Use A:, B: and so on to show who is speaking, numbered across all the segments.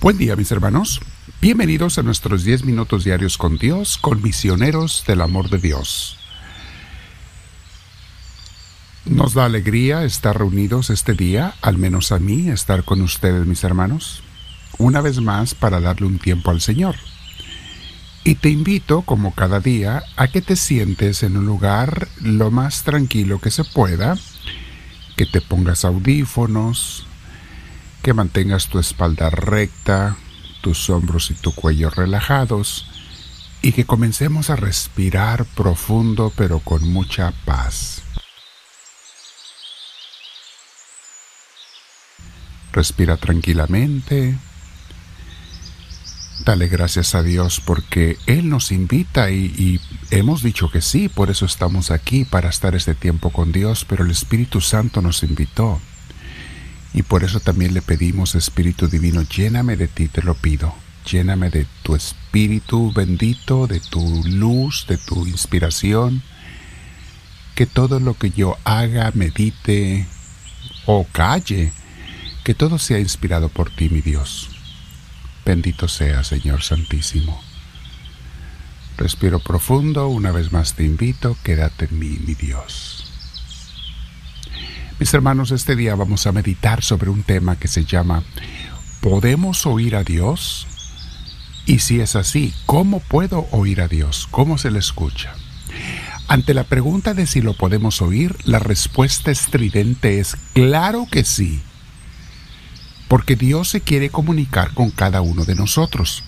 A: Buen día mis hermanos, bienvenidos a nuestros 10 minutos diarios con Dios, con misioneros del amor de Dios. Nos da alegría estar reunidos este día, al menos a mí, estar con ustedes mis hermanos, una vez más para darle un tiempo al Señor. Y te invito, como cada día, a que te sientes en un lugar lo más tranquilo que se pueda, que te pongas audífonos, que mantengas tu espalda recta, tus hombros y tu cuello relajados y que comencemos a respirar profundo pero con mucha paz. Respira tranquilamente. Dale gracias a Dios porque Él nos invita y, y, hemos dicho que sí, por eso estamos aquí, para estar este tiempo con Dios, pero el Espíritu Santo nos invitó. Y por eso también le pedimos, Espíritu Divino, lléname de ti, te lo pido. Lléname de tu Espíritu bendito, de tu luz, de tu inspiración. Que todo lo que yo haga, medite o calle, que todo sea inspirado por ti, mi Dios. Bendito sea, Señor Santísimo. Respiro profundo, una vez más te invito, quédate en mí, mi Dios. Mis hermanos, este día vamos a meditar sobre un tema que se llama ¿Podemos oír a Dios? Y si es así, ¿cómo puedo oír a Dios? ¿Cómo se le escucha? Ante la pregunta de si lo podemos oír, la respuesta estridente es claro que sí. Porque Dios se quiere comunicar con cada uno de nosotros.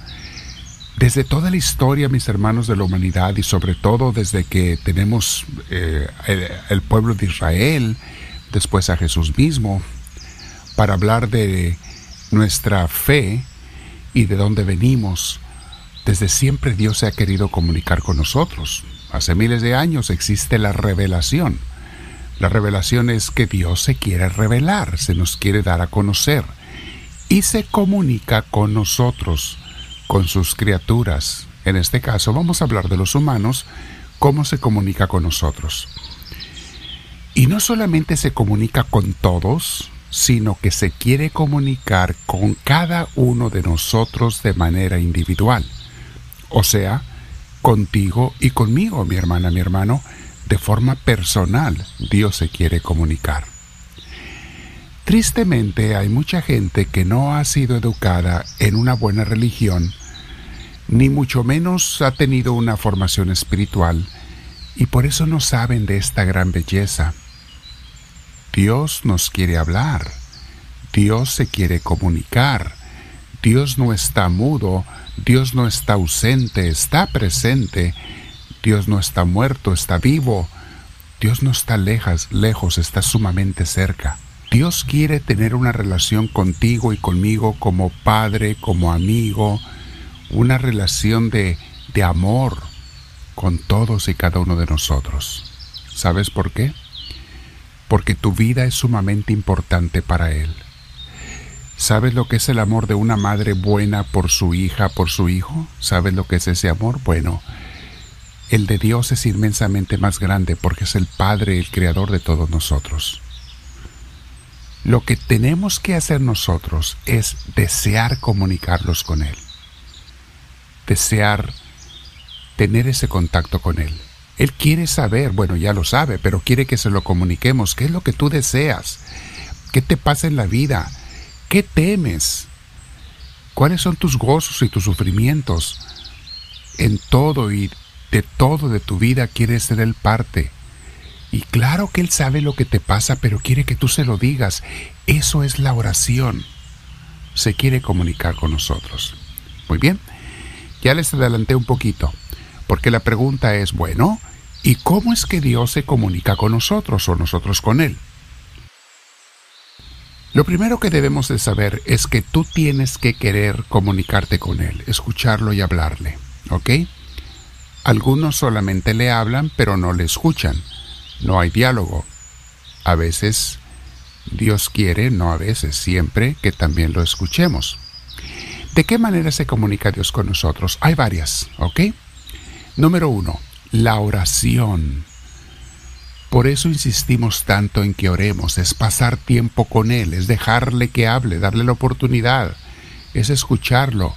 A: Desde toda la historia, mis hermanos de la humanidad, y sobre todo desde que tenemos eh, el, el pueblo de Israel, después a Jesús mismo, para hablar de nuestra fe y de dónde venimos. Desde siempre Dios se ha querido comunicar con nosotros. Hace miles de años existe la revelación. La revelación es que Dios se quiere revelar, se nos quiere dar a conocer y se comunica con nosotros, con sus criaturas. En este caso vamos a hablar de los humanos, cómo se comunica con nosotros. Y no solamente se comunica con todos, sino que se quiere comunicar con cada uno de nosotros de manera individual. O sea, contigo y conmigo, mi hermana, mi hermano, de forma personal Dios se quiere comunicar. Tristemente hay mucha gente que no ha sido educada en una buena religión, ni mucho menos ha tenido una formación espiritual, y por eso no saben de esta gran belleza Dios nos quiere hablar, Dios se quiere comunicar, Dios no está mudo, Dios no está ausente, está presente, Dios no está muerto, está vivo, Dios no está lejos, lejos, está sumamente cerca. Dios quiere tener una relación contigo y conmigo como padre, como amigo, una relación de, de amor con todos y cada uno de nosotros. ¿Sabes por qué? Porque tu vida es sumamente importante para Él. ¿Sabes lo que es el amor de una madre buena por su hija, por su hijo? ¿Sabes lo que es ese amor? Bueno, el de Dios es inmensamente más grande porque es el Padre, el Creador de todos nosotros. Lo que tenemos que hacer nosotros es desear comunicarlos con Él, desear tener ese contacto con Él. Él quiere saber, bueno, ya lo sabe, pero quiere que se lo comuniquemos. ¿Qué es lo que tú deseas? ¿Qué te pasa en la vida? ¿Qué temes? ¿Cuáles son tus gozos y tus sufrimientos? En todo y de todo de tu vida quiere ser Él parte. Y claro que Él sabe lo que te pasa, pero quiere que tú se lo digas. Eso es la oración. Se quiere comunicar con nosotros. Muy bien, ya les adelanté un poquito. Porque la pregunta es, bueno, ¿y cómo es que Dios se comunica con nosotros o nosotros con Él? Lo primero que debemos de saber es que tú tienes que querer comunicarte con Él, escucharlo y hablarle, ¿ok? Algunos solamente le hablan pero no le escuchan, no hay diálogo. A veces Dios quiere, no a veces, siempre que también lo escuchemos. ¿De qué manera se comunica Dios con nosotros? Hay varias, ¿ok? Número uno, la oración. Por eso insistimos tanto en que oremos, es pasar tiempo con Él, es dejarle que hable, darle la oportunidad, es escucharlo,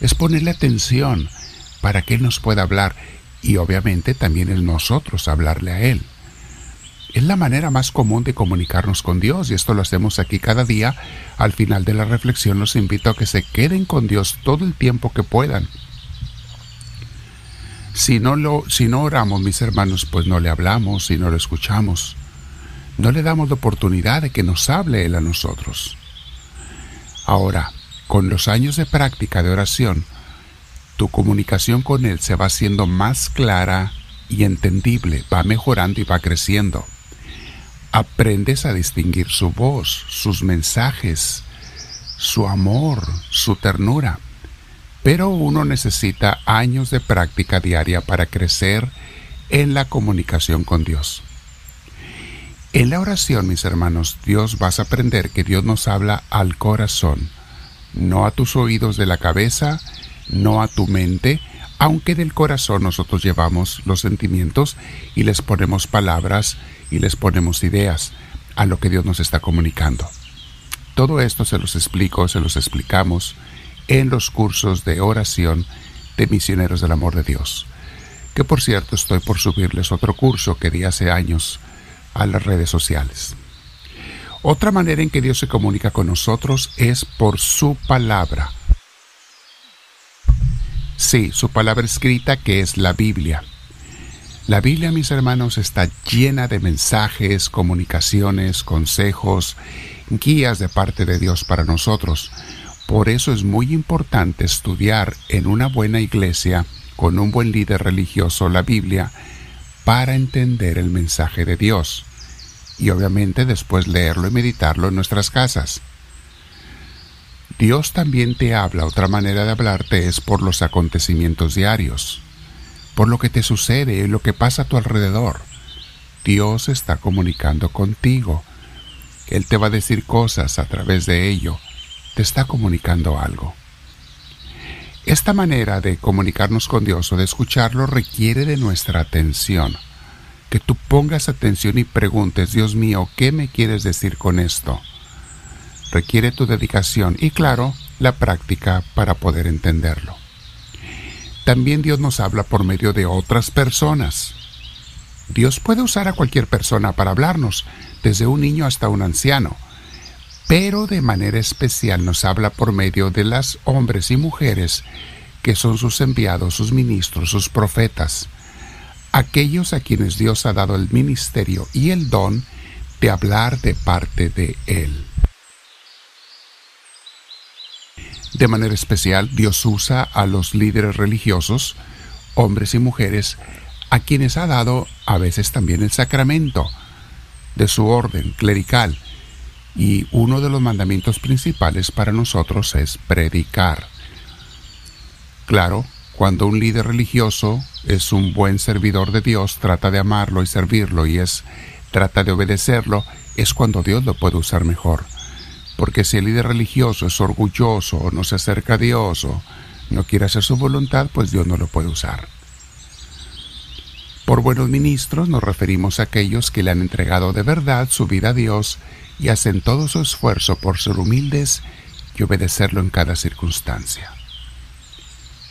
A: es ponerle atención para que Él nos pueda hablar y obviamente también es nosotros hablarle a Él. Es la manera más común de comunicarnos con Dios y esto lo hacemos aquí cada día. Al final de la reflexión los invito a que se queden con Dios todo el tiempo que puedan. Si no, lo, si no oramos, mis hermanos, pues no le hablamos y no lo escuchamos. No le damos la oportunidad de que nos hable Él a nosotros. Ahora, con los años de práctica de oración, tu comunicación con Él se va haciendo más clara y entendible, va mejorando y va creciendo. Aprendes a distinguir su voz, sus mensajes, su amor, su ternura. Pero uno necesita años de práctica diaria para crecer en la comunicación con Dios. En la oración, mis hermanos, Dios vas a aprender que Dios nos habla al corazón, no a tus oídos de la cabeza, no a tu mente, aunque del corazón nosotros llevamos los sentimientos y les ponemos palabras y les ponemos ideas a lo que Dios nos está comunicando. Todo esto se los explico, se los explicamos en los cursos de oración de misioneros del amor de Dios, que por cierto estoy por subirles otro curso que di hace años a las redes sociales. Otra manera en que Dios se comunica con nosotros es por su palabra. Sí, su palabra escrita que es la Biblia. La Biblia, mis hermanos, está llena de mensajes, comunicaciones, consejos, guías de parte de Dios para nosotros. Por eso es muy importante estudiar en una buena iglesia, con un buen líder religioso, la Biblia, para entender el mensaje de Dios y obviamente después leerlo y meditarlo en nuestras casas. Dios también te habla, otra manera de hablarte es por los acontecimientos diarios, por lo que te sucede y lo que pasa a tu alrededor. Dios está comunicando contigo. Él te va a decir cosas a través de ello. Te está comunicando algo. Esta manera de comunicarnos con Dios o de escucharlo requiere de nuestra atención. Que tú pongas atención y preguntes, Dios mío, ¿qué me quieres decir con esto? Requiere tu dedicación y, claro, la práctica para poder entenderlo. También Dios nos habla por medio de otras personas. Dios puede usar a cualquier persona para hablarnos, desde un niño hasta un anciano pero de manera especial nos habla por medio de las hombres y mujeres que son sus enviados, sus ministros, sus profetas, aquellos a quienes Dios ha dado el ministerio y el don de hablar de parte de Él. De manera especial, Dios usa a los líderes religiosos, hombres y mujeres, a quienes ha dado a veces también el sacramento de su orden clerical, y uno de los mandamientos principales para nosotros es predicar. Claro, cuando un líder religioso es un buen servidor de Dios, trata de amarlo y servirlo y es trata de obedecerlo, es cuando Dios lo puede usar mejor. Porque si el líder religioso es orgulloso o no se acerca a Dios o no quiere hacer su voluntad, pues Dios no lo puede usar. Buenos ministros nos referimos a aquellos que le han entregado de verdad su vida a Dios y hacen todo su esfuerzo por ser humildes y obedecerlo en cada circunstancia.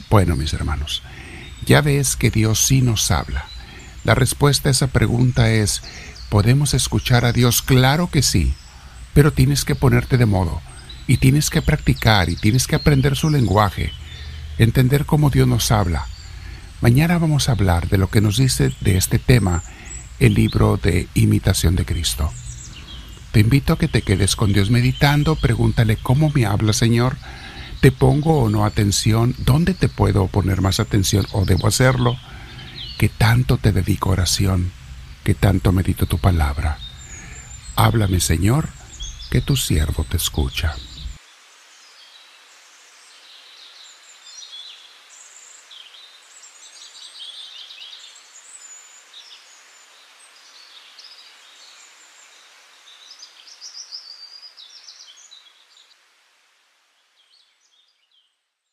A: Bueno, mis hermanos, ya ves que Dios sí nos habla. La respuesta a esa pregunta es, ¿podemos escuchar a Dios? Claro que sí, pero tienes que ponerte de modo, y tienes que practicar, y tienes que aprender su lenguaje, entender cómo Dios nos habla. Mañana vamos a hablar de lo que nos dice de este tema el libro de Imitación de Cristo. Te invito a que te quedes con Dios meditando, pregúntale cómo me habla Señor, te pongo o no atención, dónde te puedo poner más atención o debo hacerlo, que tanto te dedico oración, que tanto medito tu palabra. Háblame Señor, que tu siervo te escucha.